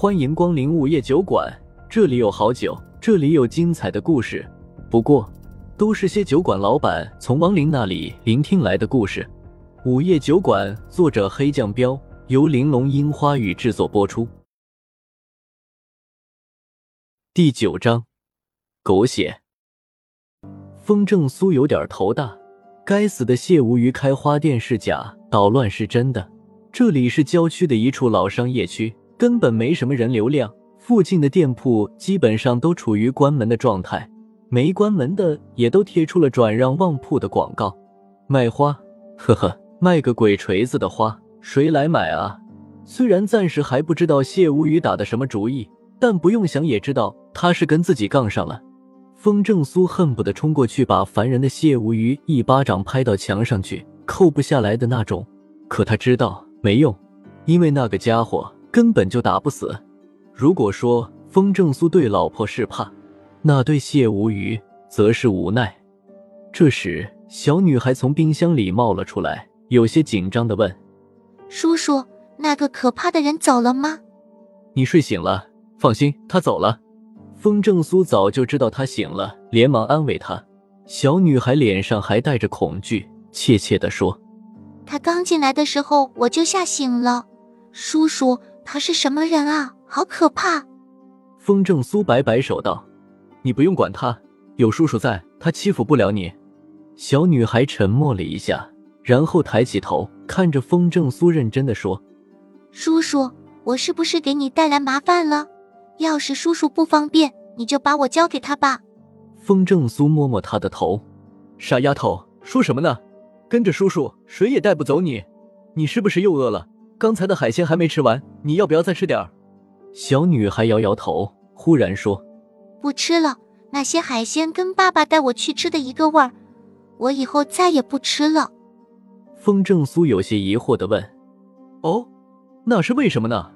欢迎光临午夜酒馆，这里有好酒，这里有精彩的故事。不过，都是些酒馆老板从亡灵那里聆听来的故事。午夜酒馆，作者黑酱标，由玲珑樱花雨制作播出。第九章，狗血。风正苏有点头大，该死的谢无鱼开花店是假，捣乱是真的。这里是郊区的一处老商业区。根本没什么人流量，附近的店铺基本上都处于关门的状态，没关门的也都贴出了转让旺铺的广告。卖花，呵呵，卖个鬼锤子的花，谁来买啊？虽然暂时还不知道谢无语打的什么主意，但不用想也知道他是跟自己杠上了。风正苏恨不得冲过去把烦人的谢无鱼一巴掌拍到墙上去，扣不下来的那种。可他知道没用，因为那个家伙。根本就打不死。如果说风正苏对老婆是怕，那对谢无鱼则是无奈。这时，小女孩从冰箱里冒了出来，有些紧张的问：“叔叔，那个可怕的人走了吗？”“你睡醒了，放心，他走了。”风正苏早就知道他醒了，连忙安慰他。小女孩脸上还带着恐惧，怯怯地说：“他刚进来的时候我就吓醒了，叔叔。”他是什么人啊？好可怕！风正苏摆摆手道：“你不用管他，有叔叔在，他欺负不了你。”小女孩沉默了一下，然后抬起头，看着风正苏，认真的说：“叔叔，我是不是给你带来麻烦了？要是叔叔不方便，你就把我交给他吧。”风正苏摸摸他的头：“傻丫头，说什么呢？跟着叔叔，谁也带不走你。你是不是又饿了？”刚才的海鲜还没吃完，你要不要再吃点儿？小女孩摇摇头，忽然说：“不吃了，那些海鲜跟爸爸带我去吃的一个味儿，我以后再也不吃了。”风正苏有些疑惑的问：“哦，那是为什么呢？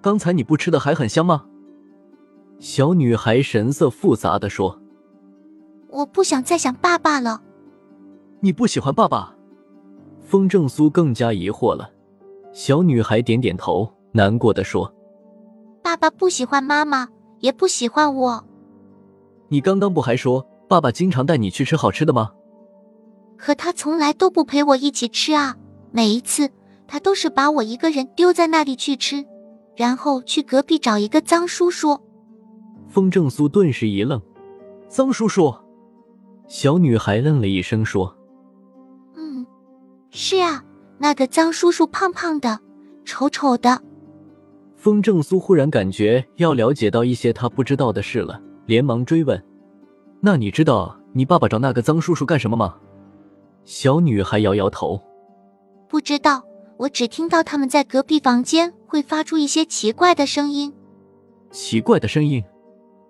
刚才你不吃的还很香吗？”小女孩神色复杂的说：“我不想再想爸爸了。”你不喜欢爸爸？风正苏更加疑惑了。小女孩点点头，难过的说：“爸爸不喜欢妈妈，也不喜欢我。你刚刚不还说爸爸经常带你去吃好吃的吗？可他从来都不陪我一起吃啊！每一次他都是把我一个人丢在那里去吃，然后去隔壁找一个脏叔叔。”风正苏顿时一愣：“脏叔叔？”小女孩愣了一声说：“嗯，是啊。”那个脏叔叔胖胖的，丑丑的。风正苏忽然感觉要了解到一些他不知道的事了，连忙追问：“那你知道你爸爸找那个脏叔叔干什么吗？”小女孩摇摇头：“不知道，我只听到他们在隔壁房间会发出一些奇怪的声音。”奇怪的声音，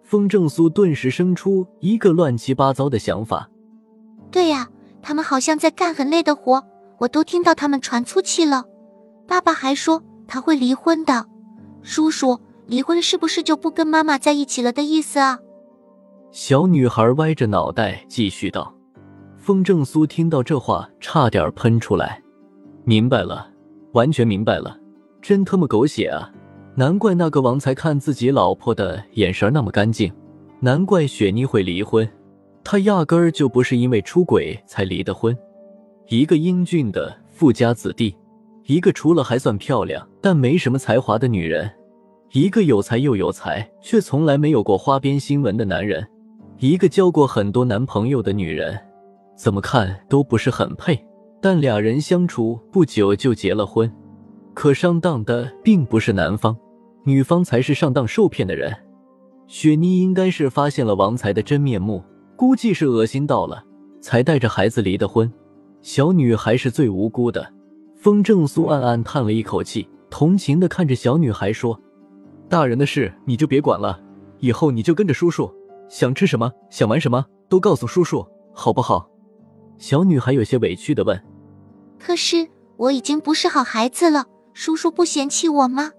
风正苏顿时生出一个乱七八糟的想法。对呀，他们好像在干很累的活。我都听到他们喘粗气了，爸爸还说他会离婚的。叔叔，离婚是不是就不跟妈妈在一起了的意思啊？小女孩歪着脑袋继续道。风正苏听到这话，差点喷出来。明白了，完全明白了，真他妈狗血啊！难怪那个王才看自己老婆的眼神那么干净，难怪雪妮会离婚，她压根儿就不是因为出轨才离的婚。一个英俊的富家子弟，一个除了还算漂亮但没什么才华的女人，一个有才又有才却从来没有过花边新闻的男人，一个交过很多男朋友的女人，怎么看都不是很配。但俩人相处不久就结了婚，可上当的并不是男方，女方才是上当受骗的人。雪妮应该是发现了王才的真面目，估计是恶心到了，才带着孩子离的婚。小女孩是最无辜的，风正苏暗暗叹了一口气，同情的看着小女孩说：“大人的事你就别管了，以后你就跟着叔叔，想吃什么想玩什么都告诉叔叔，好不好？”小女孩有些委屈的问：“可是我已经不是好孩子了，叔叔不嫌弃我吗？”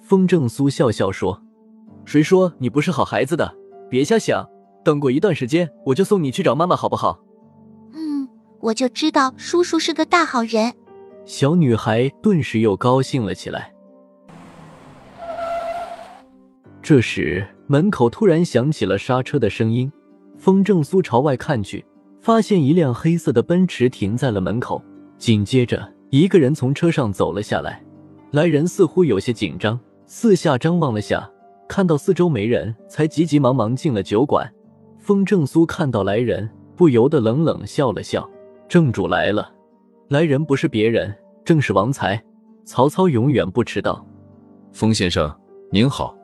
风正苏笑笑说：“谁说你不是好孩子的？别瞎想，等过一段时间我就送你去找妈妈，好不好？”我就知道叔叔是个大好人。小女孩顿时又高兴了起来。这时，门口突然响起了刹车的声音。风正苏朝外看去，发现一辆黑色的奔驰停在了门口。紧接着，一个人从车上走了下来。来人似乎有些紧张，四下张望了下，看到四周没人，才急急忙忙进了酒馆。风正苏看到来人，不由得冷冷笑了笑：“正主来了。”来人不是别人，正是王才。曹操永远不迟到。风先生您好。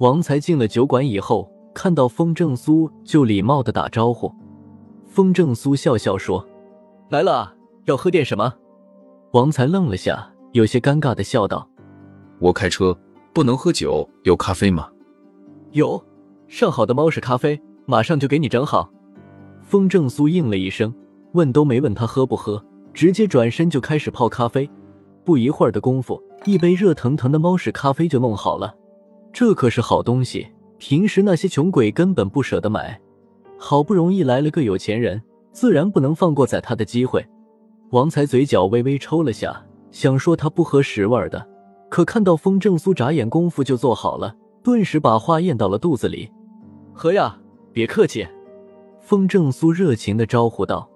王才进了酒馆以后，看到风正苏就礼貌的打招呼。风正苏笑笑说：“来了，要喝点什么？”王才愣了下，有些尴尬的笑道：“我开车，不能喝酒，有咖啡吗？”“有，上好的猫屎咖啡，马上就给你整好。”风正苏应了一声，问都没问他喝不喝，直接转身就开始泡咖啡。不一会儿的功夫，一杯热腾腾的猫屎咖啡就弄好了。这可是好东西，平时那些穷鬼根本不舍得买。好不容易来了个有钱人，自然不能放过宰他的机会。王才嘴角微微抽了下，想说他不喝食味的，可看到风正苏眨眼功夫就做好了，顿时把话咽到了肚子里。喝呀，别客气。风正苏热情的招呼道。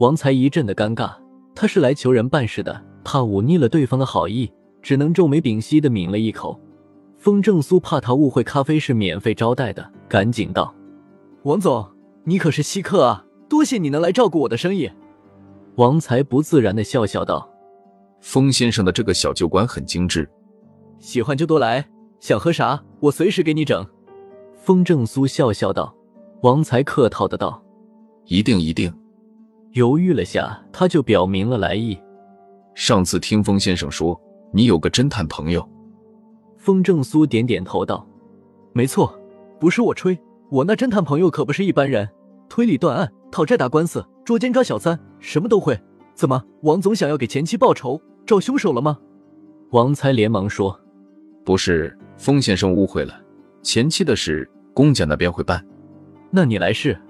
王才一阵的尴尬，他是来求人办事的。怕忤逆了对方的好意，只能皱眉屏息的抿了一口。风正苏怕他误会咖啡是免费招待的，赶紧道：“王总，你可是稀客啊，多谢你能来照顾我的生意。”王才不自然的笑笑道：“风先生的这个小酒馆很精致，喜欢就多来，想喝啥我随时给你整。”风正苏笑笑道。王才客套的道：“一定一定。”犹豫了下，他就表明了来意。上次听风先生说你有个侦探朋友，风正苏点点头道：“没错，不是我吹，我那侦探朋友可不是一般人，推理断案、讨债打官司、捉奸抓小三，什么都会。怎么，王总想要给前妻报仇，找凶手了吗？”王才连忙说：“不是，风先生误会了，前妻的事公家那边会办。”那你来试。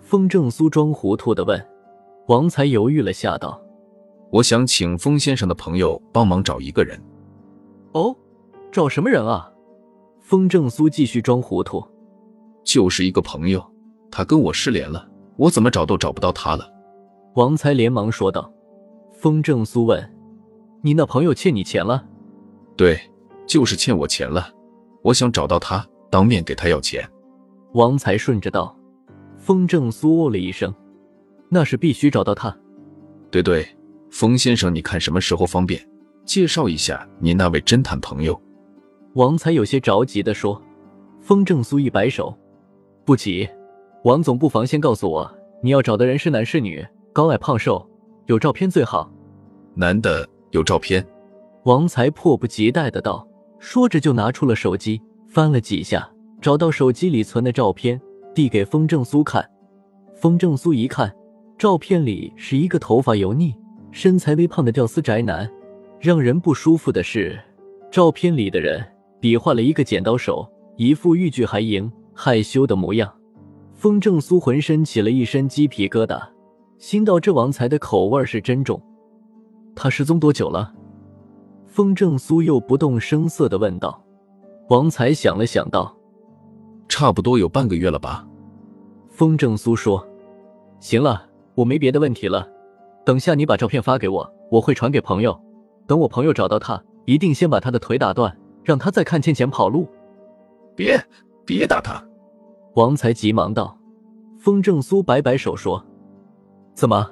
风正苏装糊涂的问，王才犹豫了下道。我想请风先生的朋友帮忙找一个人。哦，找什么人啊？风正苏继续装糊涂。就是一个朋友，他跟我失联了，我怎么找都找不到他了。王才连忙说道。风正苏问：“你那朋友欠你钱了？”对，就是欠我钱了。我想找到他，当面给他要钱。王才顺着道。风正苏哦了一声：“那是必须找到他。”对对。冯先生，你看什么时候方便，介绍一下你那位侦探朋友？王才有些着急的说。风正苏一摆手，不急，王总不妨先告诉我，你要找的人是男是女，高矮胖瘦，有照片最好。男的，有照片。王才迫不及待的道，说着就拿出了手机，翻了几下，找到手机里存的照片，递给风正苏看。风正苏一看，照片里是一个头发油腻。身材微胖的屌丝宅男，让人不舒服的是，照片里的人比划了一个剪刀手，一副欲拒还迎、害羞的模样。风正苏浑身起了一身鸡皮疙瘩，心道这王才的口味是真重。他失踪多久了？风正苏又不动声色的问道。王才想了想道：“差不多有半个月了吧。”风正苏说：“行了，我没别的问题了。”等下你把照片发给我，我会传给朋友。等我朋友找到他，一定先把他的腿打断，让他再看欠钱跑路。别别打他！王才急忙道。风正苏摆摆手说：“怎么，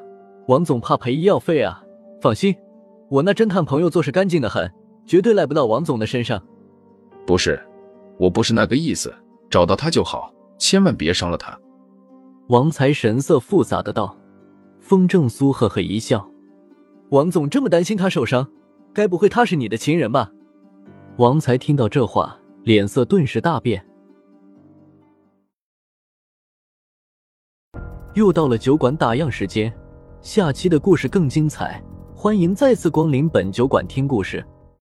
王总怕赔医药费啊？放心，我那侦探朋友做事干净的很，绝对赖不到王总的身上。”不是，我不是那个意思，找到他就好，千万别伤了他。王才神色复杂的道。风正苏呵呵一笑：“王总这么担心他受伤，该不会他是你的情人吧？”王才听到这话，脸色顿时大变。又到了酒馆打烊时间，下期的故事更精彩，欢迎再次光临本酒馆听故事。